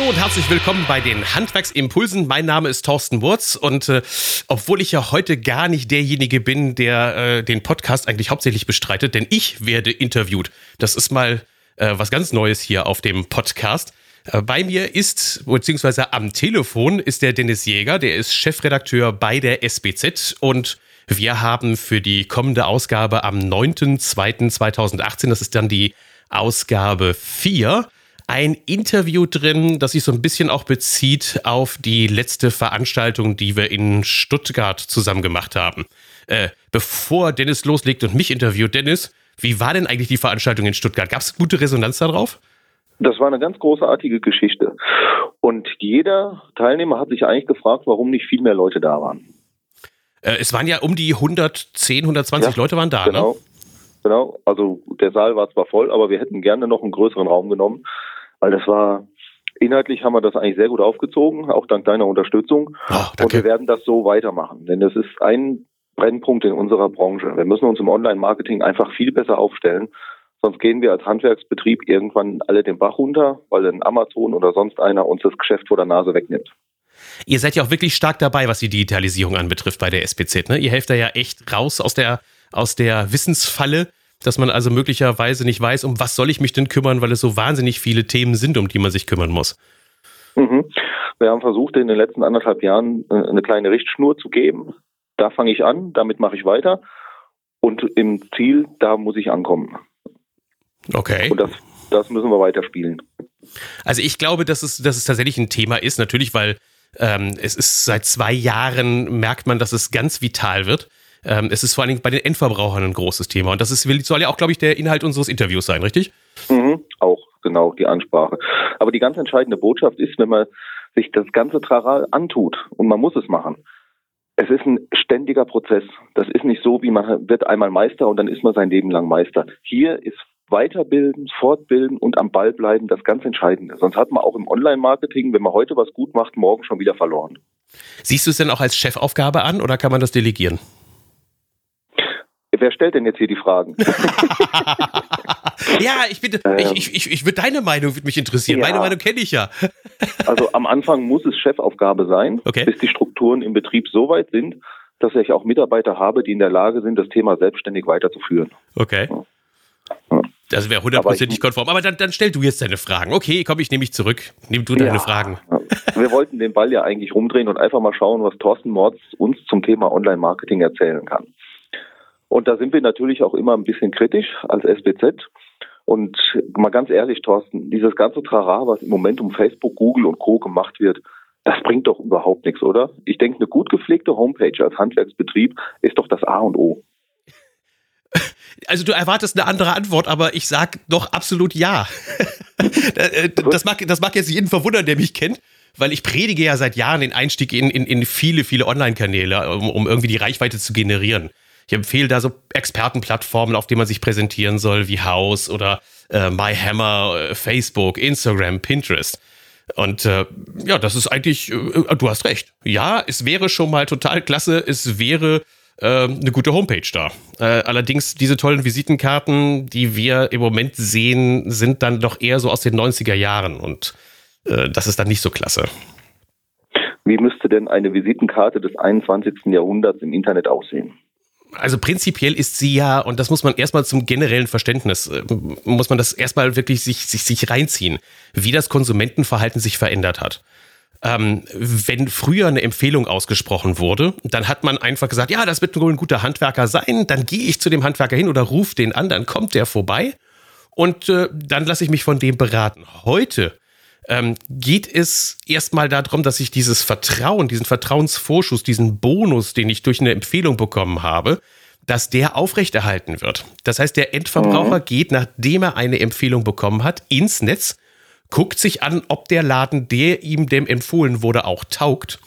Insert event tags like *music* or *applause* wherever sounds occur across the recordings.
Hallo und herzlich willkommen bei den Handwerksimpulsen. Mein Name ist Thorsten Wurz und äh, obwohl ich ja heute gar nicht derjenige bin, der äh, den Podcast eigentlich hauptsächlich bestreitet, denn ich werde interviewt. Das ist mal äh, was ganz Neues hier auf dem Podcast. Äh, bei mir ist, beziehungsweise am Telefon ist der Dennis Jäger, der ist Chefredakteur bei der SBZ und wir haben für die kommende Ausgabe am 9.2.2018, das ist dann die Ausgabe 4, ein Interview drin, das sich so ein bisschen auch bezieht auf die letzte Veranstaltung, die wir in Stuttgart zusammen gemacht haben. Äh, bevor Dennis loslegt und mich interviewt, Dennis, wie war denn eigentlich die Veranstaltung in Stuttgart? Gab es gute Resonanz darauf? Das war eine ganz großartige Geschichte. Und jeder Teilnehmer hat sich eigentlich gefragt, warum nicht viel mehr Leute da waren. Äh, es waren ja um die 110, 120 ja, Leute waren da, genau. ne? Genau. Also der Saal war zwar voll, aber wir hätten gerne noch einen größeren Raum genommen weil das war inhaltlich haben wir das eigentlich sehr gut aufgezogen, auch dank deiner Unterstützung. Oh, und wir werden das so weitermachen, denn das ist ein Brennpunkt in unserer Branche. Wir müssen uns im Online-Marketing einfach viel besser aufstellen. Sonst gehen wir als Handwerksbetrieb irgendwann alle den Bach runter, weil ein Amazon oder sonst einer uns das Geschäft vor der Nase wegnimmt. Ihr seid ja auch wirklich stark dabei, was die Digitalisierung anbetrifft bei der SPZ. Ne? Ihr helft da ja echt raus aus der, aus der Wissensfalle dass man also möglicherweise nicht weiß, um was soll ich mich denn kümmern, weil es so wahnsinnig viele Themen sind, um die man sich kümmern muss. Mhm. Wir haben versucht, in den letzten anderthalb Jahren äh, eine kleine Richtschnur zu geben. Da fange ich an, damit mache ich weiter. Und im Ziel, da muss ich ankommen. Okay. Und das, das müssen wir weiterspielen. Also ich glaube, dass es, dass es tatsächlich ein Thema ist, natürlich, weil ähm, es ist seit zwei Jahren, merkt man, dass es ganz vital wird. Ähm, es ist vor allen Dingen bei den Endverbrauchern ein großes Thema. Und das ist, soll ja auch, glaube ich, der Inhalt unseres Interviews sein, richtig? Mhm, auch, genau, die Ansprache. Aber die ganz entscheidende Botschaft ist, wenn man sich das ganze Trara antut und man muss es machen. Es ist ein ständiger Prozess. Das ist nicht so, wie man wird einmal Meister und dann ist man sein Leben lang Meister. Hier ist Weiterbilden, Fortbilden und am Ball bleiben das ganz Entscheidende. Sonst hat man auch im Online-Marketing, wenn man heute was gut macht, morgen schon wieder verloren. Siehst du es denn auch als Chefaufgabe an oder kann man das delegieren? Wer stellt denn jetzt hier die Fragen? *laughs* ja, ich bitte, ähm, ich, ich, ich würde deine Meinung würde mich interessieren. Ja. Meine Meinung kenne ich ja. *laughs* also am Anfang muss es Chefaufgabe sein, okay. bis die Strukturen im Betrieb so weit sind, dass ich auch Mitarbeiter habe, die in der Lage sind, das Thema selbstständig weiterzuführen. Okay. Ja. Das wäre hundertprozentig konform. Aber dann, dann stell du jetzt deine Fragen. Okay, komm, ich nehme mich zurück. Nimm du deine ja. Fragen. Wir wollten den Ball ja eigentlich rumdrehen und einfach mal schauen, was Thorsten Mords uns zum Thema Online-Marketing erzählen kann. Und da sind wir natürlich auch immer ein bisschen kritisch als SBZ. Und mal ganz ehrlich, Thorsten, dieses ganze Trara, was im Moment um Facebook, Google und Co. gemacht wird, das bringt doch überhaupt nichts, oder? Ich denke, eine gut gepflegte Homepage als Handwerksbetrieb ist doch das A und O. Also du erwartest eine andere Antwort, aber ich sag doch absolut ja. *laughs* Äh, das, mag, das mag jetzt jeden verwundern, der mich kennt, weil ich predige ja seit Jahren den Einstieg in, in, in viele, viele Online-Kanäle, um, um irgendwie die Reichweite zu generieren. Ich empfehle da so Expertenplattformen, auf denen man sich präsentieren soll, wie House oder äh, MyHammer, äh, Facebook, Instagram, Pinterest. Und äh, ja, das ist eigentlich, äh, du hast recht. Ja, es wäre schon mal total klasse, es wäre äh, eine gute Homepage da. Äh, allerdings diese tollen Visitenkarten, die wir im Moment sehen, sind dann doch eher so aus den 90er Jahren und äh, das ist dann nicht so klasse. Wie müsste denn eine Visitenkarte des 21. Jahrhunderts im Internet aussehen? Also prinzipiell ist sie ja, und das muss man erstmal zum generellen Verständnis, äh, muss man das erstmal wirklich sich, sich, sich reinziehen, wie das Konsumentenverhalten sich verändert hat. Ähm, wenn früher eine Empfehlung ausgesprochen wurde, dann hat man einfach gesagt, ja, das wird wohl ein guter Handwerker sein, dann gehe ich zu dem Handwerker hin oder rufe den an, dann kommt der vorbei und äh, dann lasse ich mich von dem beraten. Heute ähm, geht es erstmal darum, dass ich dieses Vertrauen, diesen Vertrauensvorschuss, diesen Bonus, den ich durch eine Empfehlung bekommen habe, dass der aufrechterhalten wird. Das heißt, der Endverbraucher mhm. geht, nachdem er eine Empfehlung bekommen hat, ins Netz, guckt sich an, ob der Laden, der ihm dem empfohlen wurde, auch taugt.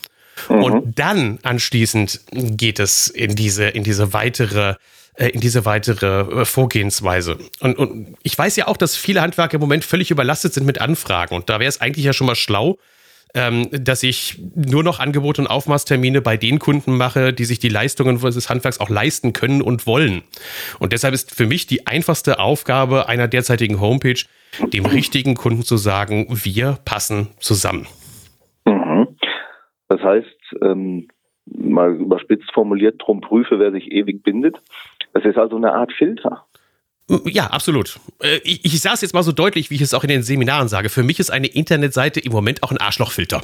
Mhm. Und dann anschließend geht es in diese, in diese weitere äh, in diese weitere äh, Vorgehensweise. Und, und ich weiß ja auch, dass viele Handwerker im Moment völlig überlastet sind mit Anfragen. Und da wäre es eigentlich ja schon mal schlau, ähm, dass ich nur noch Angebote und Aufmaßtermine bei den Kunden mache, die sich die Leistungen des Handwerks auch leisten können und wollen. Und deshalb ist für mich die einfachste Aufgabe einer derzeitigen Homepage, dem richtigen Kunden zu sagen, wir passen zusammen. Mhm. Das heißt, ähm, mal überspitzt formuliert, drum prüfe, wer sich ewig bindet. Das ist also eine Art Filter. Ja, absolut. Äh, ich, ich sage es jetzt mal so deutlich, wie ich es auch in den Seminaren sage. Für mich ist eine Internetseite im Moment auch ein Arschlochfilter.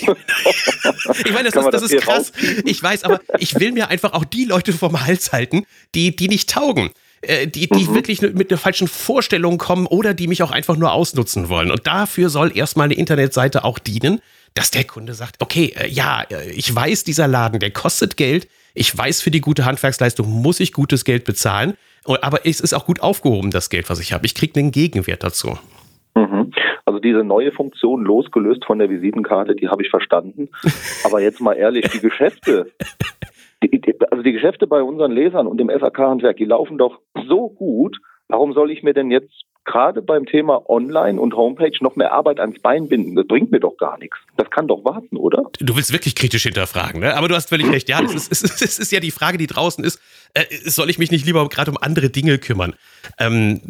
*laughs* ich meine, das ist, das, das ist krass. Ich weiß, aber ich will mir einfach auch die Leute vom Hals halten, die, die nicht taugen. Äh, die, die mhm. wirklich mit einer falschen Vorstellung kommen oder die mich auch einfach nur ausnutzen wollen. Und dafür soll erstmal eine Internetseite auch dienen, dass der Kunde sagt, okay, äh, ja, ich weiß, dieser Laden, der kostet Geld. Ich weiß, für die gute Handwerksleistung muss ich gutes Geld bezahlen. Aber es ist auch gut aufgehoben, das Geld, was ich habe. Ich kriege einen Gegenwert dazu. Mhm. Also diese neue Funktion, losgelöst von der Visitenkarte, die habe ich verstanden. *laughs* Aber jetzt mal ehrlich, die Geschäfte, die, die, also die Geschäfte bei unseren Lesern und dem SAK-Handwerk, die laufen doch so gut. Warum soll ich mir denn jetzt gerade beim Thema Online und Homepage noch mehr Arbeit ans Bein binden. Das bringt mir doch gar nichts. Das kann doch warten, oder? Du willst wirklich kritisch hinterfragen, ne? Aber du hast völlig recht. Ja, das ist, *laughs* es, ist, ist ja die Frage, die draußen ist. Äh, soll ich mich nicht lieber gerade um andere Dinge kümmern? Ähm,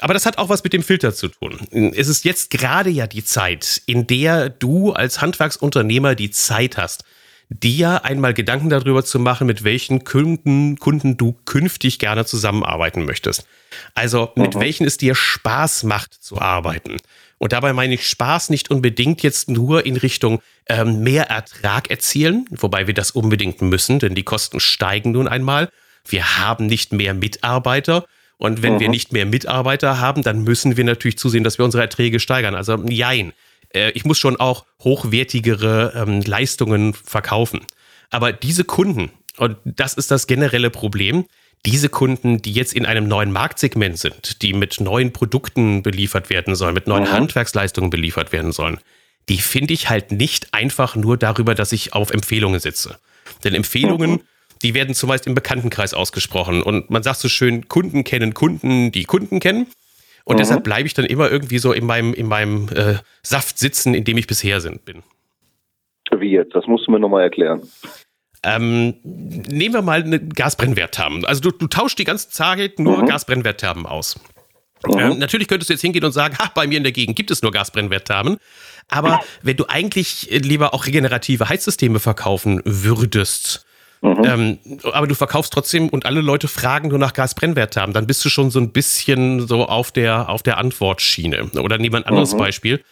aber das hat auch was mit dem Filter zu tun. Es ist jetzt gerade ja die Zeit, in der du als Handwerksunternehmer die Zeit hast, dir einmal Gedanken darüber zu machen, mit welchen Kunden, Kunden du künftig gerne zusammenarbeiten möchtest. Also mit mhm. welchen es dir Spaß macht zu arbeiten. Und dabei meine ich Spaß nicht unbedingt jetzt nur in Richtung ähm, mehr Ertrag erzielen, wobei wir das unbedingt müssen, denn die Kosten steigen nun einmal. Wir haben nicht mehr Mitarbeiter. Und wenn mhm. wir nicht mehr Mitarbeiter haben, dann müssen wir natürlich zusehen, dass wir unsere Erträge steigern. Also jein. Äh, ich muss schon auch hochwertigere ähm, Leistungen verkaufen. Aber diese Kunden, und das ist das generelle Problem, diese Kunden, die jetzt in einem neuen Marktsegment sind, die mit neuen Produkten beliefert werden sollen, mit neuen mhm. Handwerksleistungen beliefert werden sollen, die finde ich halt nicht einfach nur darüber, dass ich auf Empfehlungen sitze. Denn Empfehlungen, mhm. die werden zumeist im Bekanntenkreis ausgesprochen. Und man sagt so schön, Kunden kennen Kunden, die Kunden kennen. Und mhm. deshalb bleibe ich dann immer irgendwie so in meinem, in meinem äh, Saft sitzen, in dem ich bisher sind, bin. Wie jetzt? Das musst du mir nochmal erklären. Ähm, nehmen wir mal eine Gasbrennwertthermen. Also du, du tauschst die ganze Zeit nur mhm. Gasbrennwertthermen aus. Mhm. Ähm, natürlich könntest du jetzt hingehen und sagen, ha, bei mir in der Gegend gibt es nur Gasbrennwertthermen. Aber wenn du eigentlich lieber auch regenerative Heizsysteme verkaufen würdest, Mhm. Ähm, aber du verkaufst trotzdem und alle Leute fragen nur nach Gasbrennwertthermen, dann bist du schon so ein bisschen so auf der, auf der Antwortschiene. Oder nehmen wir ein anderes mhm. Beispiel.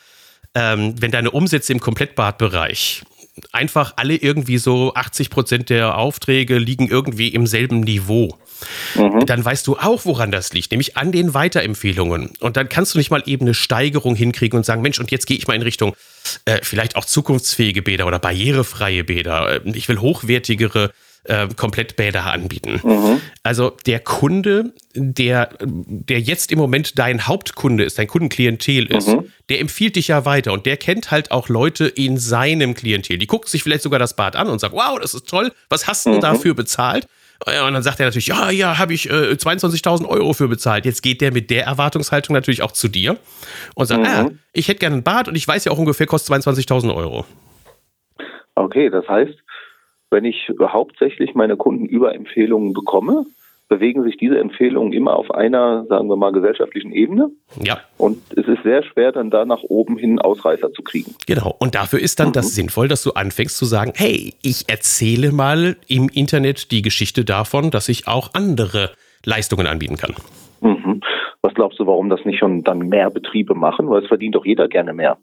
Ähm, wenn deine Umsätze im Komplettbadbereich einfach alle irgendwie so 80 Prozent der Aufträge liegen irgendwie im selben Niveau. Mhm. Dann weißt du auch, woran das liegt, nämlich an den Weiterempfehlungen. Und dann kannst du nicht mal eben eine Steigerung hinkriegen und sagen, Mensch, und jetzt gehe ich mal in Richtung äh, vielleicht auch zukunftsfähige Bäder oder barrierefreie Bäder. Äh, ich will hochwertigere äh, Komplettbäder anbieten. Mhm. Also der Kunde, der, der jetzt im Moment dein Hauptkunde ist, dein Kundenklientel ist, mhm. der empfiehlt dich ja weiter und der kennt halt auch Leute in seinem Klientel. Die gucken sich vielleicht sogar das Bad an und sagen, wow, das ist toll, was hast du mhm. dafür bezahlt? Und dann sagt er natürlich, ja, ja, habe ich äh, 22.000 Euro für bezahlt. Jetzt geht der mit der Erwartungshaltung natürlich auch zu dir und sagt, mhm. ah, ich hätte gerne ein Bad und ich weiß ja auch ungefähr, kostet 22.000 Euro. Okay, das heißt, wenn ich hauptsächlich meine Kunden über Empfehlungen bekomme, bewegen sich diese Empfehlungen immer auf einer, sagen wir mal, gesellschaftlichen Ebene. Ja. Und es ist sehr schwer, dann da nach oben hin Ausreißer zu kriegen. Genau. Und dafür ist dann mhm. das sinnvoll, dass du anfängst zu sagen, hey, ich erzähle mal im Internet die Geschichte davon, dass ich auch andere Leistungen anbieten kann. Mhm. Was glaubst du, warum das nicht schon dann mehr Betriebe machen? Weil es verdient doch jeder gerne mehr.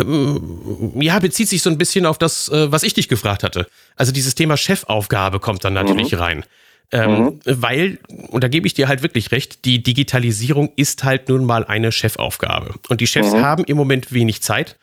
Ähm, ja, bezieht sich so ein bisschen auf das, äh, was ich dich gefragt hatte. Also dieses Thema Chefaufgabe kommt dann natürlich mhm. rein. Ähm, mhm. Weil, und da gebe ich dir halt wirklich recht, die Digitalisierung ist halt nun mal eine Chefaufgabe. Und die Chefs mhm. haben im Moment wenig Zeit.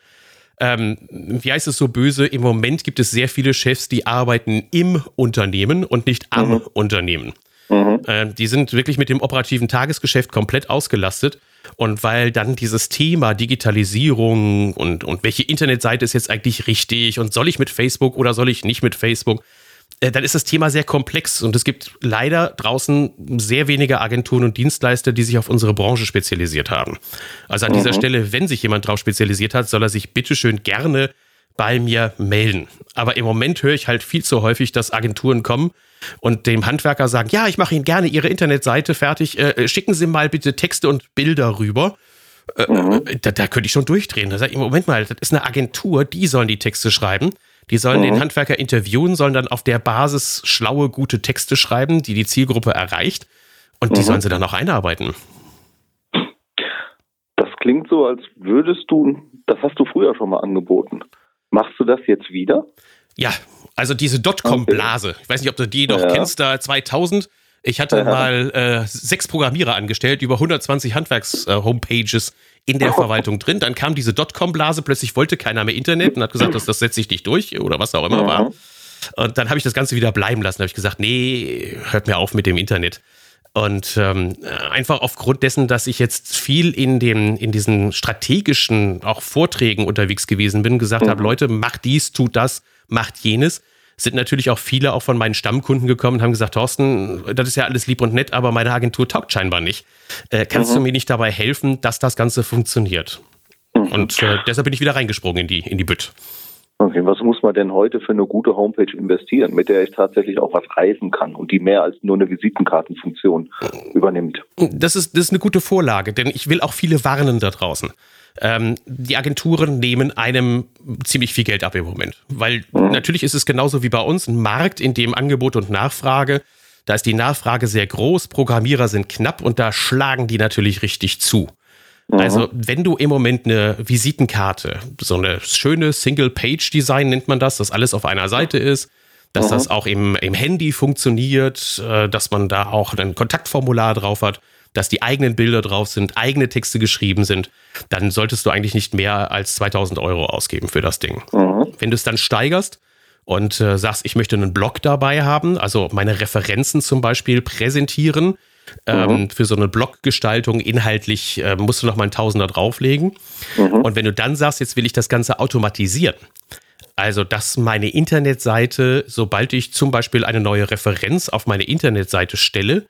Ähm, wie heißt es so böse? Im Moment gibt es sehr viele Chefs, die arbeiten im Unternehmen und nicht am mhm. Unternehmen. Mhm. Äh, die sind wirklich mit dem operativen Tagesgeschäft komplett ausgelastet. Und weil dann dieses Thema Digitalisierung und, und welche Internetseite ist jetzt eigentlich richtig und soll ich mit Facebook oder soll ich nicht mit Facebook, äh, dann ist das Thema sehr komplex und es gibt leider draußen sehr wenige Agenturen und Dienstleister, die sich auf unsere Branche spezialisiert haben. Also an mhm. dieser Stelle, wenn sich jemand drauf spezialisiert hat, soll er sich bitteschön gerne bei mir melden. Aber im Moment höre ich halt viel zu häufig, dass Agenturen kommen und dem Handwerker sagen, ja, ich mache Ihnen gerne Ihre Internetseite fertig, äh, schicken Sie mal bitte Texte und Bilder rüber. Äh, mhm. da, da, könnte ich schon durchdrehen. Da sage ich, Moment mal, das ist eine Agentur, die sollen die Texte schreiben. Die sollen mhm. den Handwerker interviewen, sollen dann auf der Basis schlaue, gute Texte schreiben, die die Zielgruppe erreicht. Und die mhm. sollen sie dann auch einarbeiten. Das klingt so, als würdest du, das hast du früher schon mal angeboten. Machst du das jetzt wieder? Ja, also diese Dotcom-Blase. Okay. Ich weiß nicht, ob du die noch ja. kennst, da 2000. Ich hatte ja. mal äh, sechs Programmierer angestellt, über 120 Handwerks-Homepages äh, in der Verwaltung drin. Dann kam diese Dotcom-Blase, plötzlich wollte keiner mehr Internet und hat gesagt, das, das setze ich nicht durch oder was auch immer war. Und dann habe ich das Ganze wieder bleiben lassen. Da habe ich gesagt, nee, hört mir auf mit dem Internet. Und ähm, einfach aufgrund dessen, dass ich jetzt viel in, dem, in diesen strategischen auch Vorträgen unterwegs gewesen bin, gesagt mhm. habe, Leute, macht dies, tut das, macht jenes, sind natürlich auch viele auch von meinen Stammkunden gekommen und haben gesagt, Thorsten, das ist ja alles lieb und nett, aber meine Agentur taugt scheinbar nicht. Äh, kannst mhm. du mir nicht dabei helfen, dass das Ganze funktioniert? Mhm. Und äh, deshalb bin ich wieder reingesprungen in die, in die Bütt. Okay, was muss man denn heute für eine gute Homepage investieren, mit der ich tatsächlich auch was reisen kann und die mehr als nur eine Visitenkartenfunktion übernimmt? Das ist, das ist eine gute Vorlage, denn ich will auch viele warnen da draußen. Ähm, die Agenturen nehmen einem ziemlich viel Geld ab im Moment. Weil mhm. natürlich ist es genauso wie bei uns ein Markt, in dem Angebot und Nachfrage, da ist die Nachfrage sehr groß, Programmierer sind knapp und da schlagen die natürlich richtig zu. Mhm. Also, wenn du im Moment eine Visitenkarte, so eine schöne Single-Page-Design nennt man das, dass alles auf einer Seite ist, dass mhm. das auch im, im Handy funktioniert, äh, dass man da auch ein Kontaktformular drauf hat, dass die eigenen Bilder drauf sind, eigene Texte geschrieben sind, dann solltest du eigentlich nicht mehr als 2000 Euro ausgeben für das Ding. Mhm. Wenn du es dann steigerst und äh, sagst, ich möchte einen Blog dabei haben, also meine Referenzen zum Beispiel präsentieren, ähm, mhm. für so eine Bloggestaltung inhaltlich äh, musst du noch mal ein Tausender drauflegen. Mhm. Und wenn du dann sagst, jetzt will ich das Ganze automatisieren, also, dass meine Internetseite, sobald ich zum Beispiel eine neue Referenz auf meine Internetseite stelle,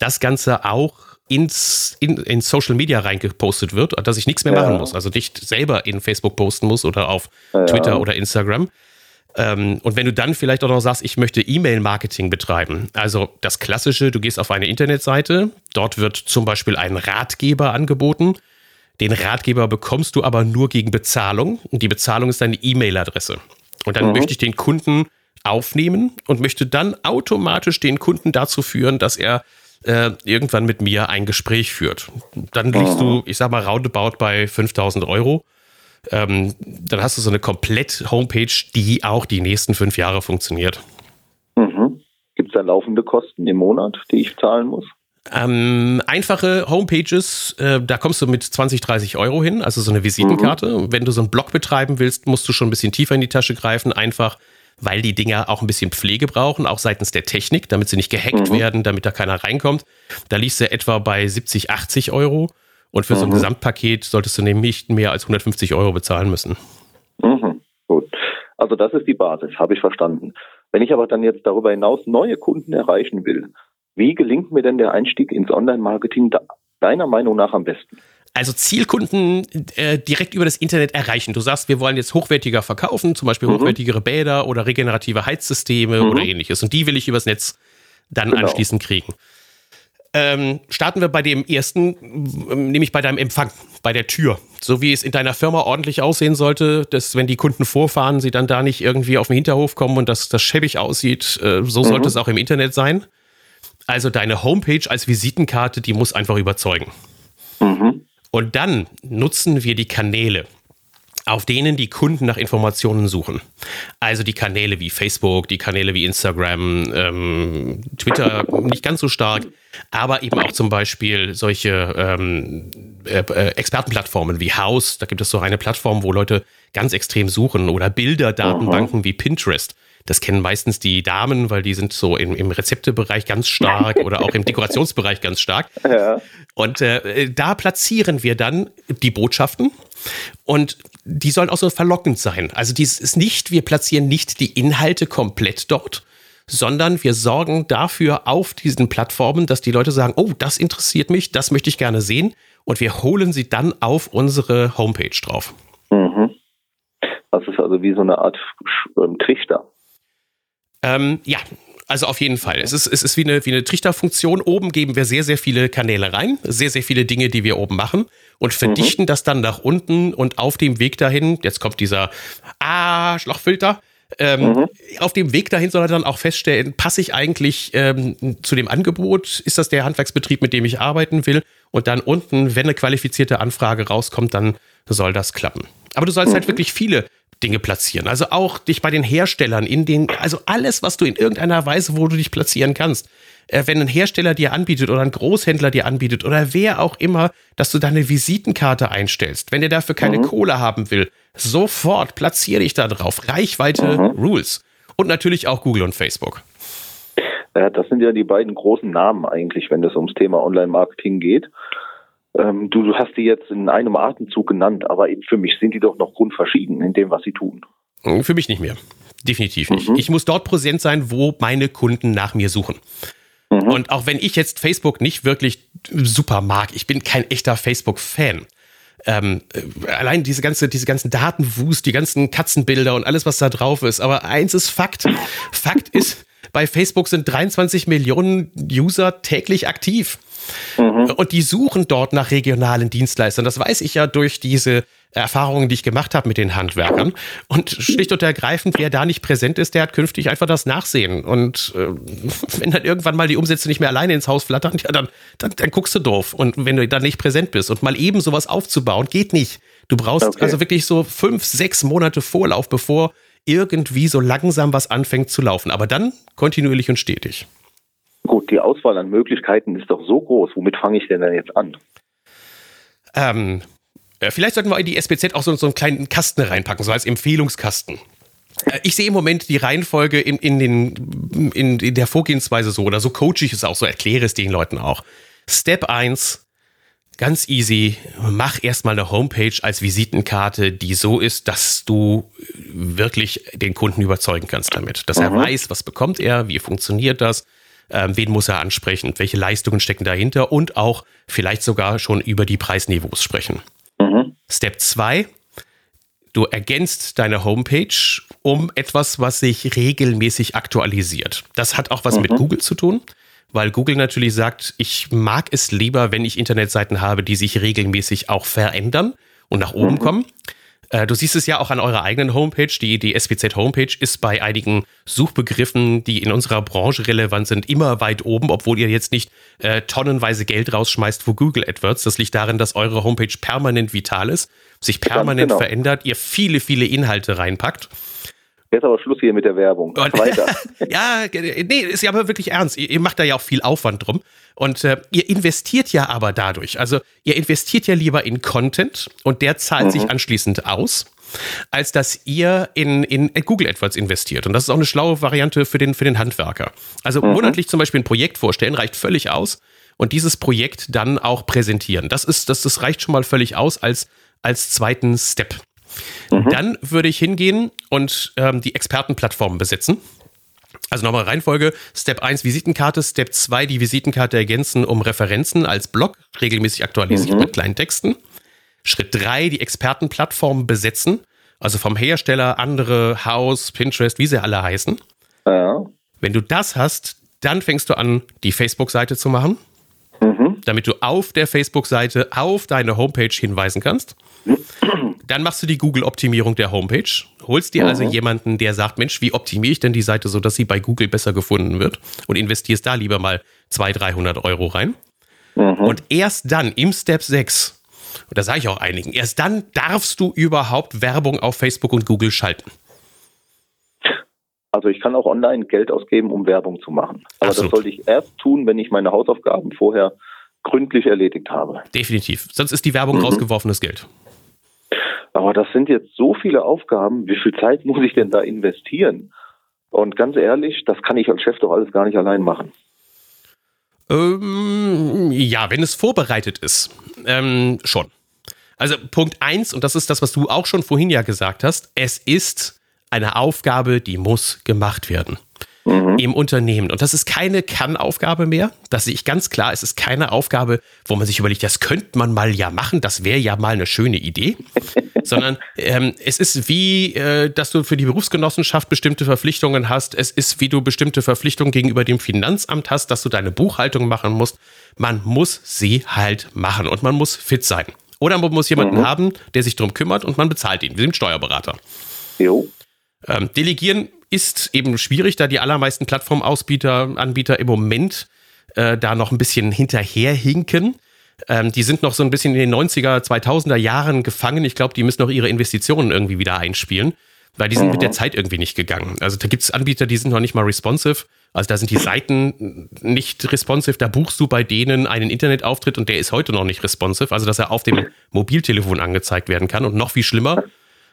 das Ganze auch ins, in, in Social Media reingepostet wird, dass ich nichts mehr ja. machen muss. Also nicht selber in Facebook posten muss oder auf ja. Twitter oder Instagram. Ähm, und wenn du dann vielleicht auch noch sagst, ich möchte E-Mail-Marketing betreiben, also das Klassische, du gehst auf eine Internetseite, dort wird zum Beispiel ein Ratgeber angeboten. Den Ratgeber bekommst du aber nur gegen Bezahlung und die Bezahlung ist deine E-Mail-Adresse. Und dann mhm. möchte ich den Kunden aufnehmen und möchte dann automatisch den Kunden dazu führen, dass er äh, irgendwann mit mir ein Gespräch führt. Dann liegst du, ich sag mal, roundabout bei 5000 Euro. Ähm, dann hast du so eine komplett Homepage, die auch die nächsten fünf Jahre funktioniert. Mhm. Gibt es da laufende Kosten im Monat, die ich zahlen muss? Ähm, einfache Homepages, äh, da kommst du mit 20, 30 Euro hin, also so eine Visitenkarte. Mhm. Wenn du so einen Blog betreiben willst, musst du schon ein bisschen tiefer in die Tasche greifen, einfach weil die Dinger auch ein bisschen Pflege brauchen, auch seitens der Technik, damit sie nicht gehackt mhm. werden, damit da keiner reinkommt. Da liegst du etwa bei 70, 80 Euro. Und für mhm. so ein mhm. Gesamtpaket solltest du nämlich mehr als 150 Euro bezahlen müssen. Mhm. Gut. Also das ist die Basis, habe ich verstanden. Wenn ich aber dann jetzt darüber hinaus neue Kunden erreichen will, wie gelingt mir denn der Einstieg ins Online-Marketing deiner Meinung nach am besten? also Zielkunden äh, direkt über das Internet erreichen. Du sagst, wir wollen jetzt hochwertiger verkaufen, zum Beispiel mhm. hochwertigere Bäder oder regenerative Heizsysteme mhm. oder ähnliches. Und die will ich übers Netz dann genau. anschließend kriegen. Ähm, starten wir bei dem ersten, nämlich bei deinem Empfang, bei der Tür. So wie es in deiner Firma ordentlich aussehen sollte, dass wenn die Kunden vorfahren, sie dann da nicht irgendwie auf den Hinterhof kommen und dass das schäbig aussieht. Äh, so mhm. sollte es auch im Internet sein. Also deine Homepage als Visitenkarte, die muss einfach überzeugen. Mhm. Und dann nutzen wir die Kanäle, auf denen die Kunden nach Informationen suchen. Also die Kanäle wie Facebook, die Kanäle wie Instagram, ähm, Twitter nicht ganz so stark, aber eben auch zum Beispiel solche ähm, äh, äh Expertenplattformen wie House. Da gibt es so eine Plattform, wo Leute ganz extrem suchen oder Bilderdatenbanken wie Pinterest. Das kennen meistens die Damen, weil die sind so im, im Rezeptebereich ganz stark oder auch im *laughs* Dekorationsbereich ganz stark. Ja. Und äh, da platzieren wir dann die Botschaften und die sollen auch so verlockend sein. Also dies ist nicht, wir platzieren nicht die Inhalte komplett dort, sondern wir sorgen dafür auf diesen Plattformen, dass die Leute sagen, oh, das interessiert mich, das möchte ich gerne sehen und wir holen sie dann auf unsere Homepage drauf. Mhm. Das ist also wie so eine Art ähm, Trichter. Ähm, ja, also auf jeden Fall. Es ist, es ist wie eine, wie eine Trichterfunktion. Oben geben wir sehr, sehr viele Kanäle rein, sehr, sehr viele Dinge, die wir oben machen und verdichten mhm. das dann nach unten und auf dem Weg dahin, jetzt kommt dieser Arschlochfilter, ähm, mhm. Auf dem Weg dahin soll er dann auch feststellen, passe ich eigentlich ähm, zu dem Angebot? Ist das der Handwerksbetrieb, mit dem ich arbeiten will? Und dann unten, wenn eine qualifizierte Anfrage rauskommt, dann soll das klappen. Aber du sollst halt mhm. halt wirklich viele Dinge platzieren. Also auch dich bei den Herstellern in den, also alles, was du in irgendeiner Weise, wo du dich platzieren kannst. Äh, wenn ein Hersteller dir anbietet oder ein Großhändler dir anbietet oder wer auch immer, dass du deine Visitenkarte einstellst. Wenn der dafür keine mhm. Kohle haben will, sofort platziere dich da drauf. Reichweite mhm. Rules. Und natürlich auch Google und Facebook. Ja, das sind ja die beiden großen Namen eigentlich, wenn es ums Thema Online-Marketing geht. Ähm, du, du hast die jetzt in einem Atemzug genannt, aber für mich sind die doch noch grundverschieden in dem, was sie tun. Hm, für mich nicht mehr. Definitiv nicht. Mhm. Ich muss dort präsent sein, wo meine Kunden nach mir suchen. Mhm. Und auch wenn ich jetzt Facebook nicht wirklich super mag, ich bin kein echter Facebook-Fan. Ähm, äh, allein diese ganze, diese ganzen Datenwust, die ganzen Katzenbilder und alles, was da drauf ist. Aber eins ist Fakt. Fakt ist, bei Facebook sind 23 Millionen User täglich aktiv. Mhm. Und die suchen dort nach regionalen Dienstleistern. Das weiß ich ja durch diese Erfahrungen, die ich gemacht habe mit den Handwerkern. Und schlicht und ergreifend, wer da nicht präsent ist, der hat künftig einfach das Nachsehen. Und äh, *laughs* wenn dann irgendwann mal die Umsätze nicht mehr alleine ins Haus flattern, ja, dann, dann, dann guckst du doof. Und wenn du da nicht präsent bist und mal eben sowas aufzubauen, geht nicht. Du brauchst okay. also wirklich so fünf, sechs Monate Vorlauf, bevor irgendwie so langsam was anfängt zu laufen. Aber dann kontinuierlich und stetig. Gut, die Auswahl an Möglichkeiten ist doch so groß. Womit fange ich denn dann jetzt an? Ähm, äh, vielleicht sollten wir in die SPZ auch so, so einen kleinen Kasten reinpacken, so als Empfehlungskasten. Äh, ich sehe im Moment die Reihenfolge in, in, den, in, in der Vorgehensweise so, oder so coach ich es auch, so erkläre es den Leuten auch. Step 1, ganz easy, mach erstmal eine Homepage als Visitenkarte, die so ist, dass du wirklich den Kunden überzeugen kannst damit. Dass mhm. er weiß, was bekommt er, wie funktioniert das, ähm, wen muss er ansprechen, welche Leistungen stecken dahinter und auch vielleicht sogar schon über die Preisniveaus sprechen. Mhm. Step 2, du ergänzt deine Homepage um etwas, was sich regelmäßig aktualisiert. Das hat auch was mhm. mit Google zu tun, weil Google natürlich sagt, ich mag es lieber, wenn ich Internetseiten habe, die sich regelmäßig auch verändern und nach oben mhm. kommen. Äh, du siehst es ja auch an eurer eigenen Homepage. Die, die SPZ-Homepage ist bei einigen Suchbegriffen, die in unserer Branche relevant sind, immer weit oben, obwohl ihr jetzt nicht äh, tonnenweise Geld rausschmeißt für Google AdWords. Das liegt darin, dass eure Homepage permanent vital ist, sich permanent genau. verändert, ihr viele, viele Inhalte reinpackt. Jetzt aber Schluss hier mit der Werbung. Weiter. *laughs* ja, nee, ist ja aber wirklich ernst. Ihr, ihr macht da ja auch viel Aufwand drum. Und äh, ihr investiert ja aber dadurch. Also ihr investiert ja lieber in Content und der zahlt mhm. sich anschließend aus, als dass ihr in, in Google AdWords investiert. Und das ist auch eine schlaue Variante für den, für den Handwerker. Also mhm. monatlich zum Beispiel ein Projekt vorstellen, reicht völlig aus. Und dieses Projekt dann auch präsentieren. Das ist, das, das reicht schon mal völlig aus als, als zweiten Step. Mhm. Dann würde ich hingehen und ähm, die Expertenplattformen besetzen. Also nochmal Reihenfolge. Step 1 Visitenkarte, Step 2 die Visitenkarte ergänzen um Referenzen als Blog, regelmäßig aktualisiert mhm. mit kleinen Texten. Schritt 3 die Expertenplattformen besetzen, also vom Hersteller, andere, House, Pinterest, wie sie alle heißen. Ja. Wenn du das hast, dann fängst du an, die Facebook-Seite zu machen, mhm. damit du auf der Facebook-Seite auf deine Homepage hinweisen kannst. *clears throat* Dann machst du die Google-Optimierung der Homepage, holst dir also mhm. jemanden, der sagt, Mensch, wie optimiere ich denn die Seite so, dass sie bei Google besser gefunden wird und investierst da lieber mal 200, 300 Euro rein. Mhm. Und erst dann im Step 6, und da sage ich auch einigen, erst dann darfst du überhaupt Werbung auf Facebook und Google schalten. Also ich kann auch online Geld ausgeben, um Werbung zu machen. Aber Absolut. das sollte ich erst tun, wenn ich meine Hausaufgaben vorher gründlich erledigt habe. Definitiv. Sonst ist die Werbung mhm. rausgeworfenes Geld. Aber das sind jetzt so viele Aufgaben. Wie viel Zeit muss ich denn da investieren? Und ganz ehrlich, das kann ich als Chef doch alles gar nicht allein machen. Ähm, ja, wenn es vorbereitet ist, ähm, schon. Also Punkt eins und das ist das, was du auch schon vorhin ja gesagt hast, es ist eine Aufgabe, die muss gemacht werden. Mhm. im Unternehmen. Und das ist keine Kann-Aufgabe mehr. Das sehe ich ganz klar. Es ist keine Aufgabe, wo man sich überlegt, das könnte man mal ja machen. Das wäre ja mal eine schöne Idee. *laughs* Sondern ähm, es ist wie, äh, dass du für die Berufsgenossenschaft bestimmte Verpflichtungen hast. Es ist wie du bestimmte Verpflichtungen gegenüber dem Finanzamt hast, dass du deine Buchhaltung machen musst. Man muss sie halt machen und man muss fit sein. Oder man muss jemanden mhm. haben, der sich darum kümmert und man bezahlt ihn. Wir sind Steuerberater. Jo. Ähm, delegieren ist eben schwierig, da die allermeisten Plattformausbieter, Anbieter im Moment äh, da noch ein bisschen hinterherhinken. Ähm, die sind noch so ein bisschen in den 90er, 2000er Jahren gefangen. Ich glaube, die müssen noch ihre Investitionen irgendwie wieder einspielen, weil die sind mhm. mit der mhm. Zeit irgendwie nicht gegangen. Also da gibt es Anbieter, die sind noch nicht mal responsive. Also da sind die Seiten nicht responsive. Da buchst du bei denen einen Internetauftritt und der ist heute noch nicht responsive. Also dass er auf dem Mobiltelefon angezeigt werden kann. Und noch viel schlimmer,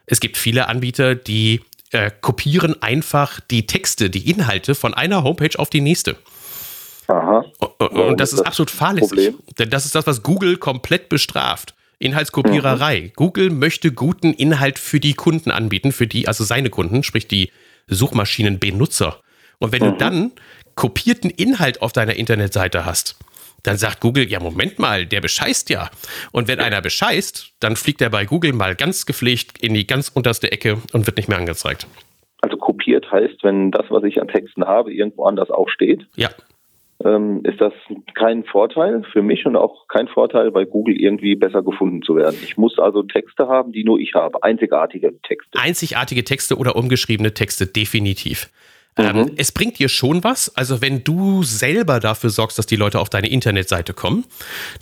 es gibt viele Anbieter, die äh, kopieren einfach die Texte, die Inhalte von einer Homepage auf die nächste. Aha. Und, und das ist absolut fahrlässig. Denn das ist das, was Google komplett bestraft. Inhaltskopiererei. Mhm. Google möchte guten Inhalt für die Kunden anbieten, für die, also seine Kunden, sprich die Suchmaschinenbenutzer. Und wenn mhm. du dann kopierten Inhalt auf deiner Internetseite hast, dann sagt Google, ja, Moment mal, der bescheißt ja. Und wenn einer bescheißt, dann fliegt er bei Google mal ganz gepflegt in die ganz unterste Ecke und wird nicht mehr angezeigt. Also kopiert heißt, wenn das, was ich an Texten habe, irgendwo anders auch steht. Ja ähm, ist das kein Vorteil für mich und auch kein Vorteil, bei Google irgendwie besser gefunden zu werden. Ich muss also Texte haben, die nur ich habe, einzigartige Texte. Einzigartige Texte oder umgeschriebene Texte, definitiv. Ähm, mhm. Ähm, es bringt dir schon was. Also wenn du selber dafür sorgst, dass die Leute auf deine Internetseite kommen,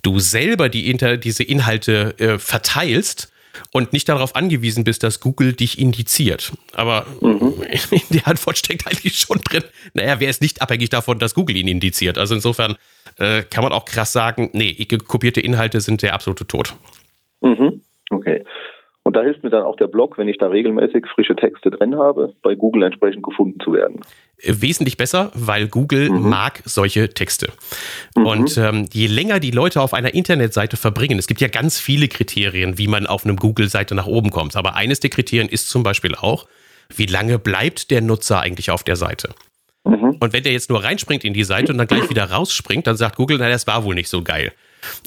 du selber die Inter diese Inhalte äh, verteilst, und nicht darauf angewiesen bist, dass Google dich indiziert. Aber mhm. *laughs* in der Antwort steckt eigentlich schon drin, naja, wer ist nicht abhängig davon, dass Google ihn indiziert? Also insofern äh, kann man auch krass sagen, nee, kopierte Inhalte sind der absolute Tod. Mhm. Und da hilft mir dann auch der Blog, wenn ich da regelmäßig frische Texte drin habe, bei Google entsprechend gefunden zu werden. Wesentlich besser, weil Google mhm. mag solche Texte. Mhm. Und ähm, je länger die Leute auf einer Internetseite verbringen, es gibt ja ganz viele Kriterien, wie man auf einem Google-Seite nach oben kommt. Aber eines der Kriterien ist zum Beispiel auch, wie lange bleibt der Nutzer eigentlich auf der Seite? Mhm. Und wenn der jetzt nur reinspringt in die Seite und dann gleich *clears throat* wieder rausspringt, dann sagt Google, na, das war wohl nicht so geil.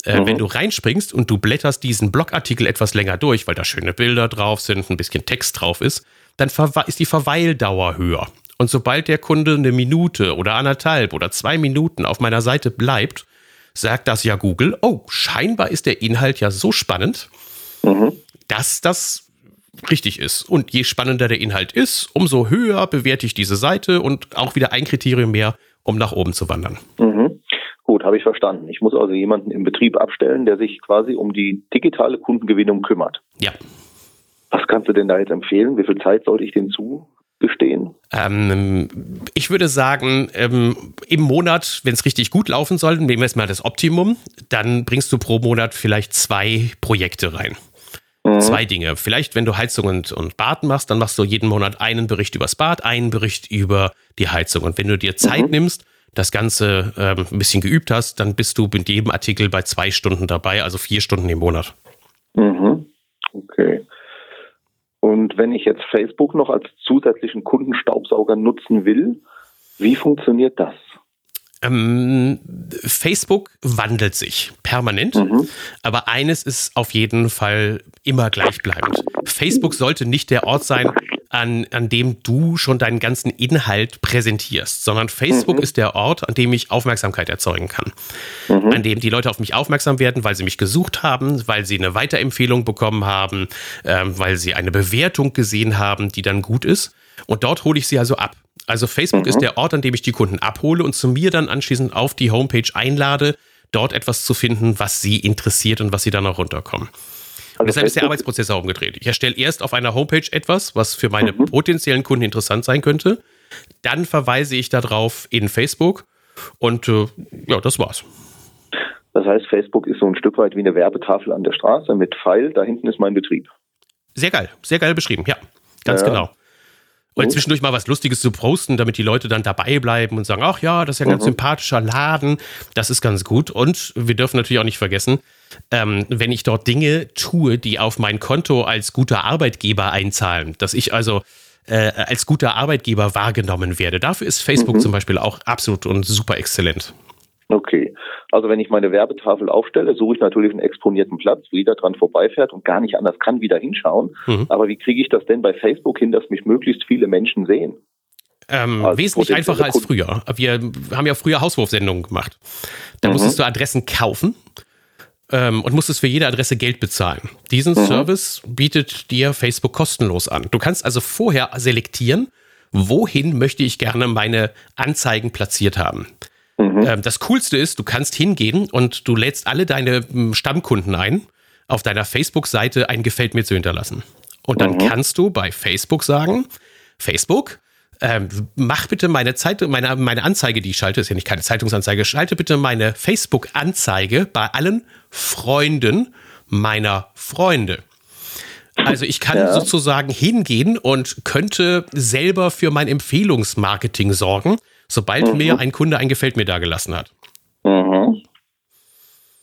Äh, mhm. Wenn du reinspringst und du blätterst diesen Blogartikel etwas länger durch, weil da schöne Bilder drauf sind, ein bisschen Text drauf ist, dann ist die Verweildauer höher. Und sobald der Kunde eine Minute oder anderthalb oder zwei Minuten auf meiner Seite bleibt, sagt das ja Google, oh, scheinbar ist der Inhalt ja so spannend, mhm. dass das richtig ist. Und je spannender der Inhalt ist, umso höher bewerte ich diese Seite und auch wieder ein Kriterium mehr, um nach oben zu wandern. Mhm. Habe ich verstanden. Ich muss also jemanden im Betrieb abstellen, der sich quasi um die digitale Kundengewinnung kümmert. Ja. Was kannst du denn da jetzt empfehlen? Wie viel Zeit sollte ich dem zugestehen? Ähm, ich würde sagen, ähm, im Monat, wenn es richtig gut laufen soll, nehmen wir jetzt mal das Optimum, dann bringst du pro Monat vielleicht zwei Projekte rein. Mhm. Zwei Dinge. Vielleicht, wenn du Heizung und, und Bad machst, dann machst du jeden Monat einen Bericht übers Bad, einen Bericht über die Heizung. Und wenn du dir Zeit mhm. nimmst, das Ganze ähm, ein bisschen geübt hast, dann bist du mit jedem Artikel bei zwei Stunden dabei, also vier Stunden im Monat. Mhm. Okay. Und wenn ich jetzt Facebook noch als zusätzlichen Kundenstaubsauger nutzen will, wie funktioniert das? Ähm, Facebook wandelt sich permanent, mhm. aber eines ist auf jeden Fall immer gleichbleibend. Facebook sollte nicht der Ort sein, an, an dem du schon deinen ganzen Inhalt präsentierst, sondern Facebook mhm. ist der Ort, an dem ich Aufmerksamkeit erzeugen kann. Mhm. An dem die Leute auf mich aufmerksam werden, weil sie mich gesucht haben, weil sie eine Weiterempfehlung bekommen haben, ähm, weil sie eine Bewertung gesehen haben, die dann gut ist. Und dort hole ich sie also ab. Also Facebook mhm. ist der Ort, an dem ich die Kunden abhole und zu mir dann anschließend auf die Homepage einlade, dort etwas zu finden, was sie interessiert und was sie dann auch runterkommen. Also Deshalb ist der Arbeitsprozess auch umgedreht. Ich erstelle erst auf einer Homepage etwas, was für meine mhm. potenziellen Kunden interessant sein könnte. Dann verweise ich darauf in Facebook und äh, ja, das war's. Das heißt, Facebook ist so ein Stück weit wie eine Werbetafel an der Straße mit Pfeil, da hinten ist mein Betrieb. Sehr geil, sehr geil beschrieben, ja, ganz ja. genau. Oder zwischendurch mal was Lustiges zu posten, damit die Leute dann dabei bleiben und sagen, ach ja, das ist ja ein ganz mhm. sympathischer Laden, das ist ganz gut. Und wir dürfen natürlich auch nicht vergessen, ähm, wenn ich dort Dinge tue, die auf mein Konto als guter Arbeitgeber einzahlen, dass ich also äh, als guter Arbeitgeber wahrgenommen werde. Dafür ist Facebook mhm. zum Beispiel auch absolut und super exzellent. Okay. Also wenn ich meine Werbetafel aufstelle, suche ich natürlich einen exponierten Platz, wo jeder dran vorbeifährt und gar nicht anders kann, wieder hinschauen. Mhm. Aber wie kriege ich das denn bei Facebook hin, dass mich möglichst viele Menschen sehen? Ähm, wesentlich einfacher als früher. Wir haben ja früher Hauswurfsendungen gemacht. Da mhm. musstest du Adressen kaufen ähm, und musstest für jede Adresse Geld bezahlen. Diesen mhm. Service bietet dir Facebook kostenlos an. Du kannst also vorher selektieren, wohin möchte ich gerne meine Anzeigen platziert haben. Mhm. Ähm, das Coolste ist, du kannst hingehen und du lädst alle deine hm, Stammkunden ein, auf deiner Facebook-Seite ein Gefällt mir zu hinterlassen. Und dann mhm. kannst du bei Facebook sagen, Facebook, ähm, mach bitte meine Zeit, meine, meine Anzeige, die ich schalte, ist ja nicht keine Zeitungsanzeige, schalte bitte meine Facebook-Anzeige bei allen Freunden meiner Freunde. Also ich kann ja. sozusagen hingehen und könnte selber für mein Empfehlungsmarketing sorgen, sobald mhm. mir ein Kunde ein Gefällt mir da gelassen hat. Mhm.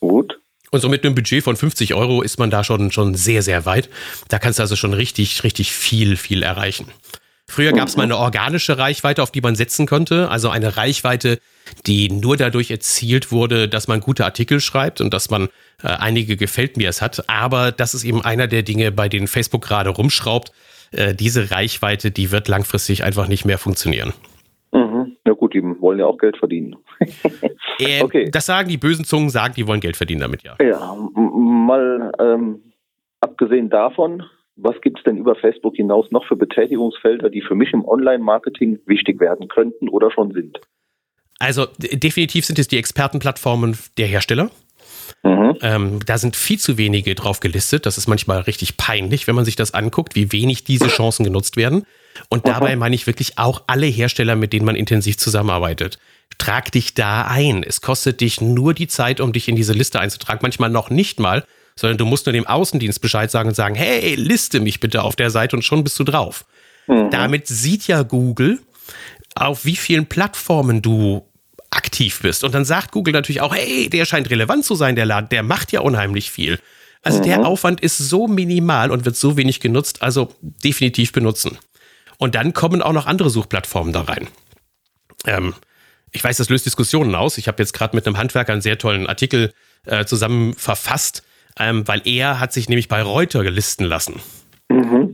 Gut. Und so mit einem Budget von 50 Euro ist man da schon, schon sehr, sehr weit. Da kannst du also schon richtig, richtig viel, viel erreichen. Früher gab es mal eine organische Reichweite, auf die man setzen konnte. Also eine Reichweite, die nur dadurch erzielt wurde, dass man gute Artikel schreibt und dass man äh, einige gefällt mir es hat. Aber das ist eben einer der Dinge, bei denen Facebook gerade rumschraubt. Äh, diese Reichweite, die wird langfristig einfach nicht mehr funktionieren. Mhm. Na gut, die wollen ja auch Geld verdienen. *laughs* äh, okay. Das sagen die bösen Zungen, sagen, die wollen Geld verdienen damit, ja. Ja, mal ähm, abgesehen davon, was gibt es denn über Facebook hinaus noch für Betätigungsfelder, die für mich im Online-Marketing wichtig werden könnten oder schon sind? Also definitiv sind es die Expertenplattformen der Hersteller. Mhm. Ähm, da sind viel zu wenige drauf gelistet. Das ist manchmal richtig peinlich, wenn man sich das anguckt, wie wenig diese Chancen genutzt werden. Und dabei meine ich wirklich auch alle Hersteller, mit denen man intensiv zusammenarbeitet. Trag dich da ein. Es kostet dich nur die Zeit, um dich in diese Liste einzutragen. Manchmal noch nicht mal, sondern du musst nur dem Außendienst Bescheid sagen und sagen, hey, liste mich bitte auf der Seite und schon bist du drauf. Mhm. Damit sieht ja Google, auf wie vielen Plattformen du aktiv bist. Und dann sagt Google natürlich auch, hey, der scheint relevant zu sein, der Laden, der macht ja unheimlich viel. Also mhm. der Aufwand ist so minimal und wird so wenig genutzt, also definitiv benutzen. Und dann kommen auch noch andere Suchplattformen da rein. Ähm, ich weiß, das löst Diskussionen aus. Ich habe jetzt gerade mit einem Handwerker einen sehr tollen Artikel äh, zusammen verfasst, ähm, weil er hat sich nämlich bei Reuter gelisten lassen. Mhm.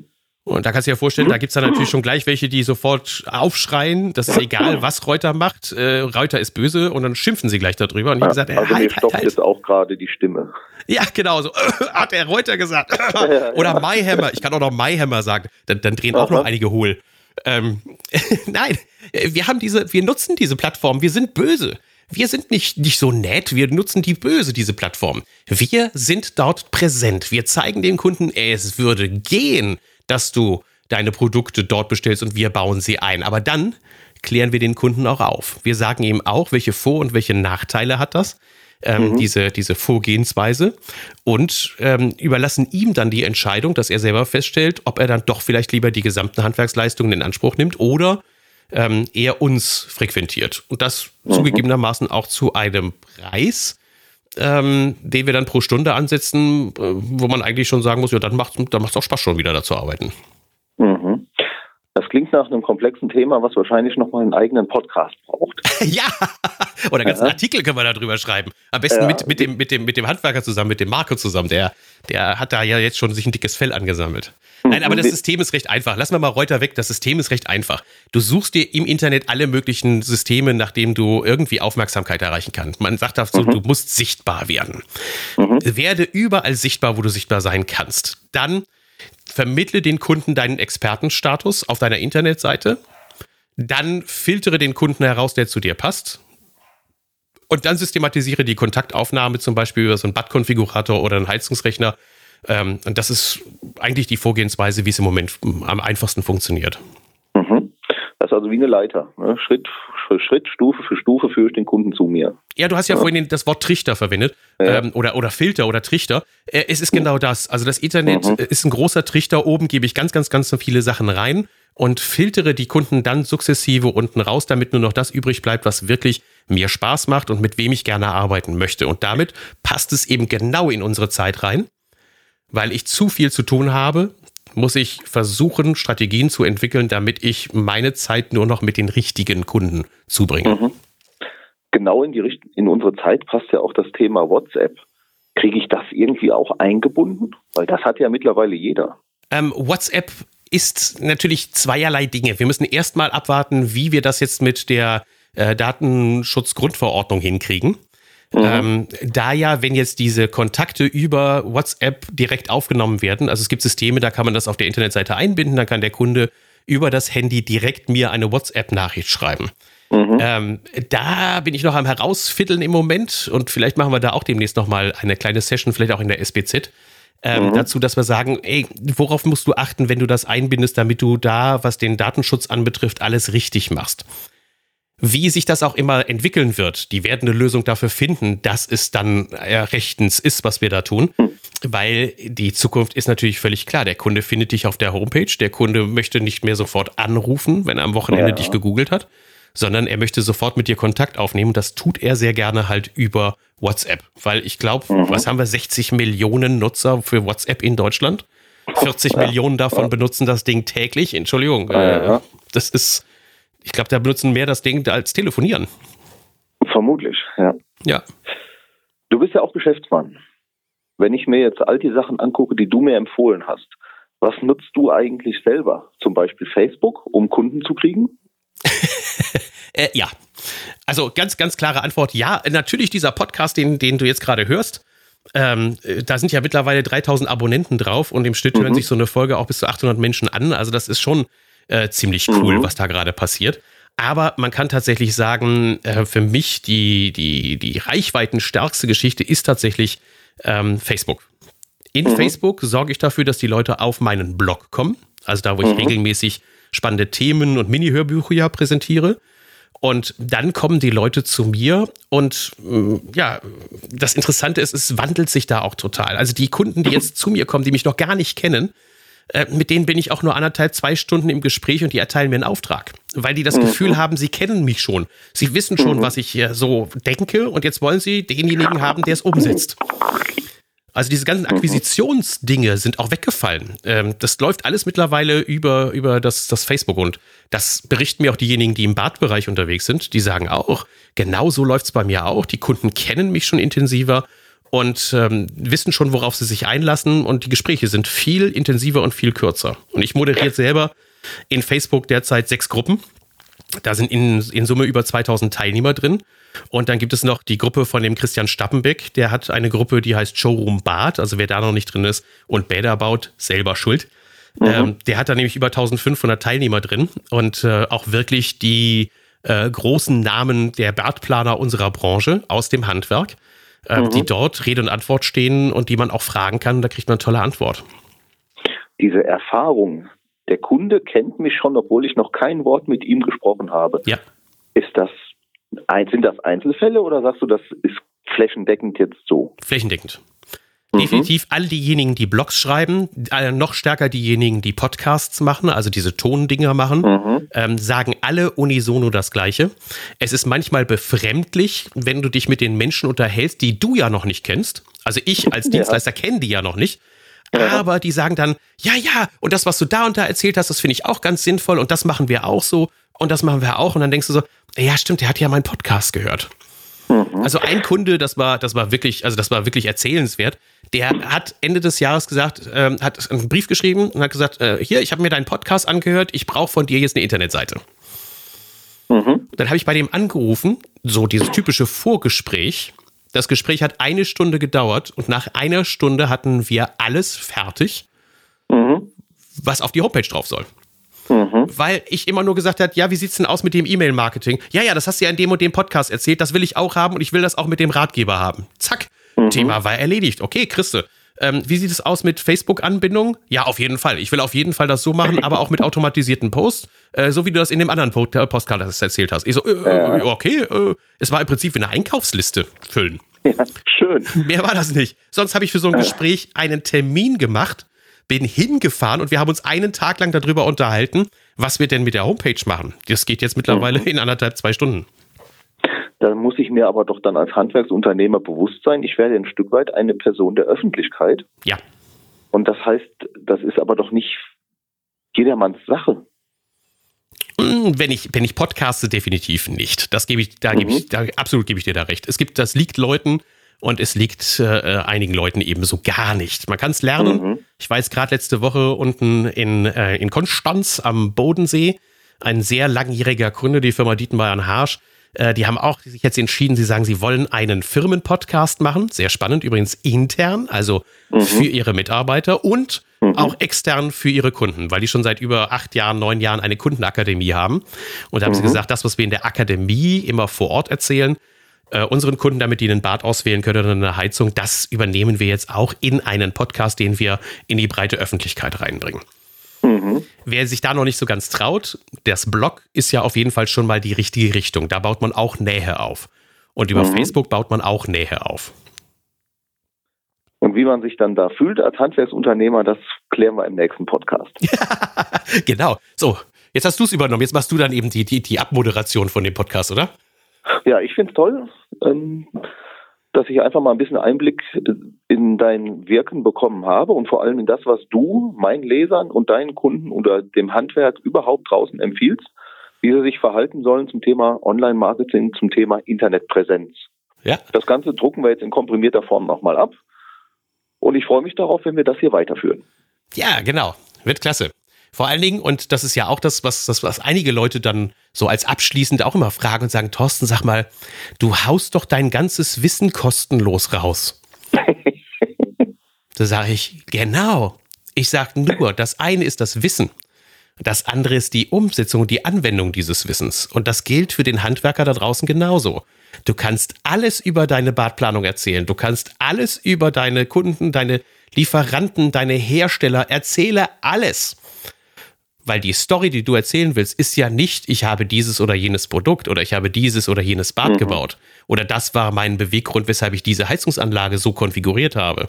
Und da kannst du dir vorstellen, da gibt es dann natürlich schon gleich welche, die sofort aufschreien, das ist egal, *laughs* was Reuter macht, äh, Reuter ist böse und dann schimpfen sie gleich darüber. Und ich ja, gesagt, äh, also halt, mir stoppt halt, jetzt auch gerade die Stimme. Ja, genau, so *laughs* hat der Reuter gesagt. *laughs* Oder ja. Mayhammer, ich kann auch noch Mayhammer sagen, dann, dann drehen Aha. auch noch einige hohl. Ähm, nein, wir haben diese, wir nutzen diese Plattform, wir sind böse. Wir sind nicht, nicht so nett, wir nutzen die böse, diese Plattform. Wir sind dort präsent. Wir zeigen dem Kunden, es würde gehen, dass du deine Produkte dort bestellst und wir bauen sie ein. Aber dann klären wir den Kunden auch auf. Wir sagen ihm auch, welche Vor- und welche Nachteile hat das, ähm, mhm. diese, diese Vorgehensweise und ähm, überlassen ihm dann die Entscheidung, dass er selber feststellt, ob er dann doch vielleicht lieber die gesamten Handwerksleistungen in Anspruch nimmt oder ähm, eher uns frequentiert. Und das mhm. zugegebenermaßen auch zu einem Preis, ähm, den wir dann pro Stunde ansetzen, äh, wo man eigentlich schon sagen muss, ja, dann macht es dann auch Spaß schon wieder da zu arbeiten. Mhm. Klingt nach einem komplexen Thema, was wahrscheinlich nochmal einen eigenen Podcast braucht. *laughs* ja, oder einen ganzen ja. Artikel können wir darüber schreiben. Am besten ja. mit, mit, dem, mit, dem, mit dem Handwerker zusammen, mit dem Marco zusammen. Der, der hat da ja jetzt schon sich ein dickes Fell angesammelt. Nein, aber das System ist recht einfach. Lassen wir mal Reuter weg. Das System ist recht einfach. Du suchst dir im Internet alle möglichen Systeme, nach denen du irgendwie Aufmerksamkeit erreichen kannst. Man sagt dazu, mhm. du musst sichtbar werden. Mhm. Werde überall sichtbar, wo du sichtbar sein kannst. Dann vermittle den Kunden deinen Expertenstatus auf deiner Internetseite. Dann filtere den Kunden heraus, der zu dir passt. Und dann systematisiere die Kontaktaufnahme zum Beispiel über so einen Bad-Konfigurator oder einen Heizungsrechner ähm, und das ist eigentlich die Vorgehensweise, wie es im Moment am einfachsten funktioniert. Das ist also wie eine Leiter. Ne? Schritt für Schritt, Stufe für Stufe führe ich den Kunden zu mir. Ja, du hast ja, ja. vorhin das Wort Trichter verwendet ja. ähm, oder, oder Filter oder Trichter. Äh, es ist genau das. Also das Internet mhm. ist ein großer Trichter. Oben gebe ich ganz, ganz, ganz viele Sachen rein und filtere die Kunden dann sukzessive unten raus, damit nur noch das übrig bleibt, was wirklich mir Spaß macht und mit wem ich gerne arbeiten möchte. Und damit passt es eben genau in unsere Zeit rein weil ich zu viel zu tun habe, muss ich versuchen, Strategien zu entwickeln, damit ich meine Zeit nur noch mit den richtigen Kunden zubringe. Mhm. Genau in, die, in unsere Zeit passt ja auch das Thema WhatsApp. Kriege ich das irgendwie auch eingebunden? Weil das hat ja mittlerweile jeder. Ähm, WhatsApp ist natürlich zweierlei Dinge. Wir müssen erstmal abwarten, wie wir das jetzt mit der äh, Datenschutzgrundverordnung hinkriegen. Mhm. Ähm, da ja, wenn jetzt diese Kontakte über WhatsApp direkt aufgenommen werden, also es gibt Systeme, da kann man das auf der Internetseite einbinden, dann kann der Kunde über das Handy direkt mir eine WhatsApp-Nachricht schreiben. Mhm. Ähm, da bin ich noch am herausfiddeln im Moment und vielleicht machen wir da auch demnächst nochmal eine kleine Session, vielleicht auch in der SBZ. Ähm, mhm. Dazu, dass wir sagen, ey, worauf musst du achten, wenn du das einbindest, damit du da, was den Datenschutz anbetrifft, alles richtig machst. Wie sich das auch immer entwickeln wird, die werden eine Lösung dafür finden, dass es dann ja, rechtens ist, was wir da tun. Mhm. Weil die Zukunft ist natürlich völlig klar. Der Kunde findet dich auf der Homepage. Der Kunde möchte nicht mehr sofort anrufen, wenn er am Wochenende ja. dich gegoogelt hat, sondern er möchte sofort mit dir Kontakt aufnehmen. Das tut er sehr gerne halt über WhatsApp. Weil ich glaube, mhm. was haben wir? 60 Millionen Nutzer für WhatsApp in Deutschland. 40 ja. Millionen davon benutzen das Ding täglich. Entschuldigung. Äh, das ist ich glaube, da benutzen mehr das Ding als telefonieren. Vermutlich, ja. Ja. Du bist ja auch Geschäftsmann. Wenn ich mir jetzt all die Sachen angucke, die du mir empfohlen hast, was nutzt du eigentlich selber? Zum Beispiel Facebook, um Kunden zu kriegen? *laughs* äh, ja. Also ganz, ganz klare Antwort, ja. Natürlich dieser Podcast, den, den du jetzt gerade hörst, ähm, da sind ja mittlerweile 3000 Abonnenten drauf und im Schnitt mhm. hören sich so eine Folge auch bis zu 800 Menschen an. Also das ist schon äh, ziemlich cool, mhm. was da gerade passiert. Aber man kann tatsächlich sagen, äh, für mich die, die, die reichweitenstärkste Geschichte ist tatsächlich ähm, Facebook. In mhm. Facebook sorge ich dafür, dass die Leute auf meinen Blog kommen. Also da, wo ich mhm. regelmäßig spannende Themen und Mini-Hörbücher präsentiere. Und dann kommen die Leute zu mir und mm, ja, das Interessante ist, es wandelt sich da auch total. Also die Kunden, die jetzt zu mir kommen, die mich noch gar nicht kennen, äh, mit denen bin ich auch nur anderthalb, zwei Stunden im Gespräch und die erteilen mir einen Auftrag. Weil die das mhm. Gefühl haben, sie kennen mich schon. Sie wissen schon, mhm. was ich hier so denke und jetzt wollen sie denjenigen haben, der es umsetzt. Also diese ganzen mhm. Akquisitionsdinge sind auch weggefallen. Ähm, das läuft alles mittlerweile über, über das, das Facebook und das berichten mir auch diejenigen, die im Badbereich unterwegs sind. Die sagen auch, genau so läuft es bei mir auch. Die Kunden kennen mich schon intensiver und ähm, wissen schon, worauf sie sich einlassen und die Gespräche sind viel intensiver und viel kürzer. Und ich moderiere selber in Facebook derzeit sechs Gruppen. Da sind in, in Summe über 2000 Teilnehmer drin. Und dann gibt es noch die Gruppe von dem Christian Stappenbeck. Der hat eine Gruppe, die heißt Showroom Bad. Also wer da noch nicht drin ist und Bäder baut, selber schuld. Mhm. Ähm, der hat da nämlich über 1500 Teilnehmer drin und äh, auch wirklich die äh, großen Namen der Badplaner unserer Branche aus dem Handwerk äh, mhm. die dort Rede und Antwort stehen und die man auch fragen kann. Da kriegt man eine tolle Antwort. Diese Erfahrung, der Kunde kennt mich schon, obwohl ich noch kein Wort mit ihm gesprochen habe. Ja. Ist das, sind das Einzelfälle oder sagst du, das ist flächendeckend jetzt so? Flächendeckend. Mhm. Definitiv all diejenigen, die Blogs schreiben, äh, noch stärker diejenigen, die Podcasts machen, also diese Tondinger machen, mhm. ähm, sagen alle unisono das Gleiche. Es ist manchmal befremdlich, wenn du dich mit den Menschen unterhältst, die du ja noch nicht kennst. Also ich als Dienstleister ja. kenne die ja noch nicht. Aber die sagen dann, ja, ja, und das, was du da und da erzählt hast, das finde ich auch ganz sinnvoll und das machen wir auch so und das machen wir auch. Und dann denkst du so, ja, stimmt, der hat ja meinen Podcast gehört. Mhm. Also ein Kunde, das war, das war wirklich, also das war wirklich erzählenswert. Der hat Ende des Jahres gesagt, ähm, hat einen Brief geschrieben und hat gesagt, äh, hier, ich habe mir deinen Podcast angehört, ich brauche von dir jetzt eine Internetseite. Mhm. Dann habe ich bei dem angerufen, so dieses typische Vorgespräch. Das Gespräch hat eine Stunde gedauert und nach einer Stunde hatten wir alles fertig, mhm. was auf die Homepage drauf soll. Mhm. Weil ich immer nur gesagt habe, ja, wie sieht's denn aus mit dem E-Mail-Marketing? Ja, ja, das hast du ja in dem und dem Podcast erzählt, das will ich auch haben und ich will das auch mit dem Ratgeber haben. Zack, mhm. Thema war erledigt. Okay, Christe. Ähm, wie sieht es aus mit Facebook-Anbindung? Ja, auf jeden Fall. Ich will auf jeden Fall das so machen, aber auch mit automatisierten Posts, äh, so wie du das in dem anderen äh, Postkarte erzählt hast. Ich so, äh, okay, äh, es war im Prinzip wie eine Einkaufsliste füllen. Ja, schön. Mehr war das nicht. Sonst habe ich für so ein Gespräch einen Termin gemacht bin hingefahren und wir haben uns einen Tag lang darüber unterhalten, was wir denn mit der Homepage machen. Das geht jetzt mittlerweile mhm. in anderthalb, zwei Stunden. Da muss ich mir aber doch dann als Handwerksunternehmer bewusst sein, ich werde ein Stück weit eine Person der Öffentlichkeit. Ja. Und das heißt, das ist aber doch nicht jedermanns Sache. Hm, wenn ich, wenn ich podcaste, definitiv nicht. Das gebe ich, da mhm. gebe ich, da, absolut gebe ich dir da recht. Es gibt, das liegt Leuten und es liegt äh, einigen Leuten eben so gar nicht. Man kann es lernen. Mhm. Ich weiß gerade letzte Woche unten in, äh, in Konstanz am Bodensee, ein sehr langjähriger Kunde, die Firma Dietenbayern Harsch, äh, die haben auch sich jetzt entschieden, sie sagen, sie wollen einen Firmenpodcast machen. Sehr spannend, übrigens intern, also mhm. für ihre Mitarbeiter und mhm. auch extern für ihre Kunden, weil die schon seit über acht Jahren, neun Jahren eine Kundenakademie haben. Und da haben mhm. sie gesagt, das, was wir in der Akademie immer vor Ort erzählen, äh, unseren Kunden, damit die einen Bad auswählen können oder eine Heizung, das übernehmen wir jetzt auch in einen Podcast, den wir in die breite Öffentlichkeit reinbringen. Mhm. Wer sich da noch nicht so ganz traut, das Blog ist ja auf jeden Fall schon mal die richtige Richtung. Da baut man auch Nähe auf. Und über mhm. Facebook baut man auch Nähe auf. Und wie man sich dann da fühlt als Handwerksunternehmer, das klären wir im nächsten Podcast. *laughs* genau. So, jetzt hast du es übernommen. Jetzt machst du dann eben die, die, die Abmoderation von dem Podcast, oder? Ja, ich finde es toll. Ähm, dass ich einfach mal ein bisschen Einblick in dein Wirken bekommen habe und vor allem in das, was du meinen Lesern und deinen Kunden oder dem Handwerk überhaupt draußen empfiehlst, wie sie sich verhalten sollen zum Thema Online-Marketing, zum Thema Internetpräsenz. Ja. Das Ganze drucken wir jetzt in komprimierter Form nochmal ab. Und ich freue mich darauf, wenn wir das hier weiterführen. Ja, genau. Wird klasse. Vor allen Dingen, und das ist ja auch das, was, das, was einige Leute dann so als abschließend auch immer fragen und sagen, Thorsten, sag mal, du haust doch dein ganzes Wissen kostenlos raus. *laughs* da sage ich, genau. Ich sage nur, das eine ist das Wissen. Das andere ist die Umsetzung, die Anwendung dieses Wissens. Und das gilt für den Handwerker da draußen genauso. Du kannst alles über deine Badplanung erzählen. Du kannst alles über deine Kunden, deine Lieferanten, deine Hersteller, erzähle alles. Weil die Story, die du erzählen willst, ist ja nicht, ich habe dieses oder jenes Produkt oder ich habe dieses oder jenes Bad mhm. gebaut oder das war mein Beweggrund, weshalb ich diese Heizungsanlage so konfiguriert habe.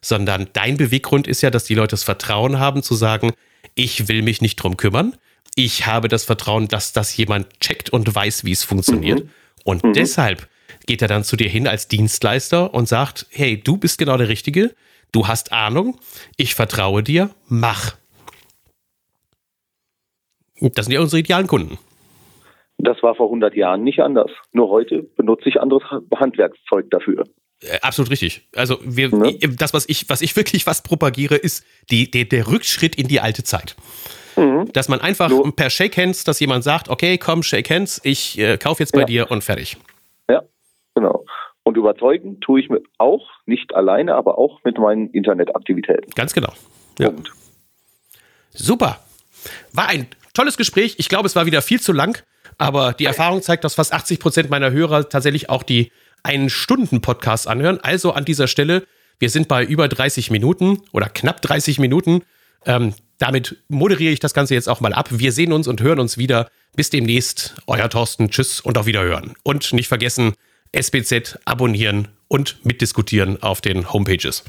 Sondern dein Beweggrund ist ja, dass die Leute das Vertrauen haben zu sagen, ich will mich nicht drum kümmern. Ich habe das Vertrauen, dass das jemand checkt und weiß, wie es funktioniert. Mhm. Und mhm. deshalb geht er dann zu dir hin als Dienstleister und sagt, hey, du bist genau der Richtige, du hast Ahnung, ich vertraue dir, mach. Das sind ja unsere idealen Kunden. Das war vor 100 Jahren nicht anders. Nur heute benutze ich anderes Handwerkszeug dafür. Äh, absolut richtig. Also wir, ne? das, was ich, was ich wirklich fast propagiere, ist die, der, der Rückschritt in die alte Zeit. Mhm. Dass man einfach so. per Shake Hands, dass jemand sagt, okay, komm, Shake Hands, ich äh, kaufe jetzt bei ja. dir und fertig. Ja, genau. Und überzeugen tue ich mir auch, nicht alleine, aber auch mit meinen Internetaktivitäten. Ganz genau. Ja. Super. War ein tolles Gespräch. Ich glaube, es war wieder viel zu lang, aber die Erfahrung zeigt, dass fast 80 Prozent meiner Hörer tatsächlich auch die einen Stunden Podcast anhören. Also an dieser Stelle, wir sind bei über 30 Minuten oder knapp 30 Minuten. Ähm, damit moderiere ich das Ganze jetzt auch mal ab. Wir sehen uns und hören uns wieder. Bis demnächst. Euer Thorsten. Tschüss und auf Wiederhören. Und nicht vergessen, SBZ abonnieren und mitdiskutieren auf den Homepages.